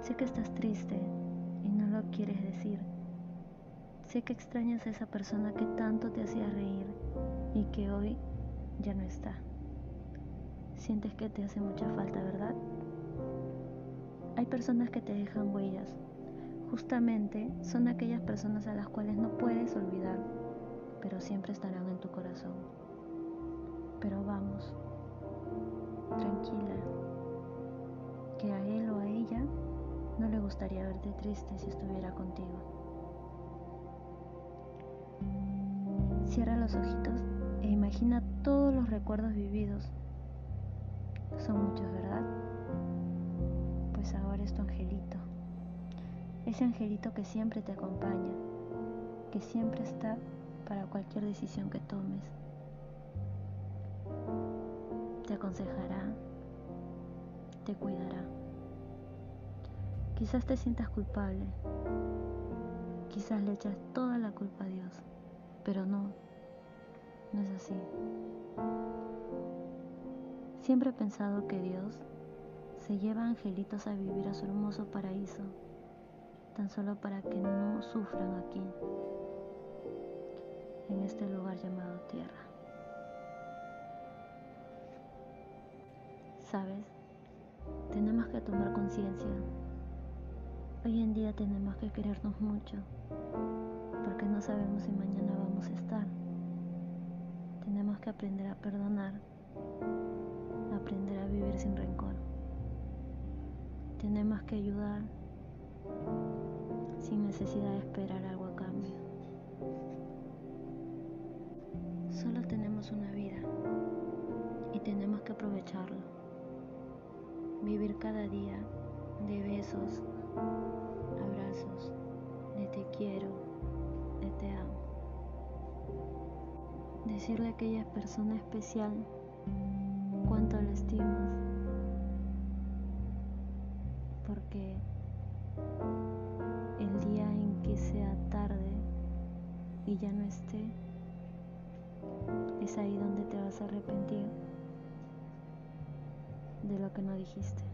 Sé que estás triste y no lo quieres decir. Sé que extrañas a esa persona que tanto te hacía reír y que hoy ya no está. Sientes que te hace mucha falta, ¿verdad? Hay personas que te dejan huellas. Justamente son aquellas personas a las cuales no puedes olvidar, pero siempre estarán en tu corazón. Pero vamos, tranquila, gustaría verte triste si estuviera contigo. Cierra los ojitos e imagina todos los recuerdos vividos. Son muchos, ¿verdad? Pues ahora es tu angelito. Ese angelito que siempre te acompaña, que siempre está para cualquier decisión que tomes. Te aconsejará, te cuidará. Quizás te sientas culpable, quizás le echas toda la culpa a Dios, pero no, no es así. Siempre he pensado que Dios se lleva angelitos a vivir a su hermoso paraíso, tan solo para que no sufran aquí, en este lugar llamado tierra. ¿Sabes? Tenemos que tomar conciencia. Hoy en día tenemos que querernos mucho, porque no sabemos si mañana vamos a estar. Tenemos que aprender a perdonar, aprender a vivir sin rencor. Tenemos que ayudar sin necesidad de esperar algo a cambio. Solo tenemos una vida y tenemos que aprovecharlo. Vivir cada día de besos, abrazos, de te quiero, de te amo. Decirle a aquella persona especial cuánto la estimas. Porque el día en que sea tarde y ya no esté, es ahí donde te vas a arrepentir de lo que no dijiste.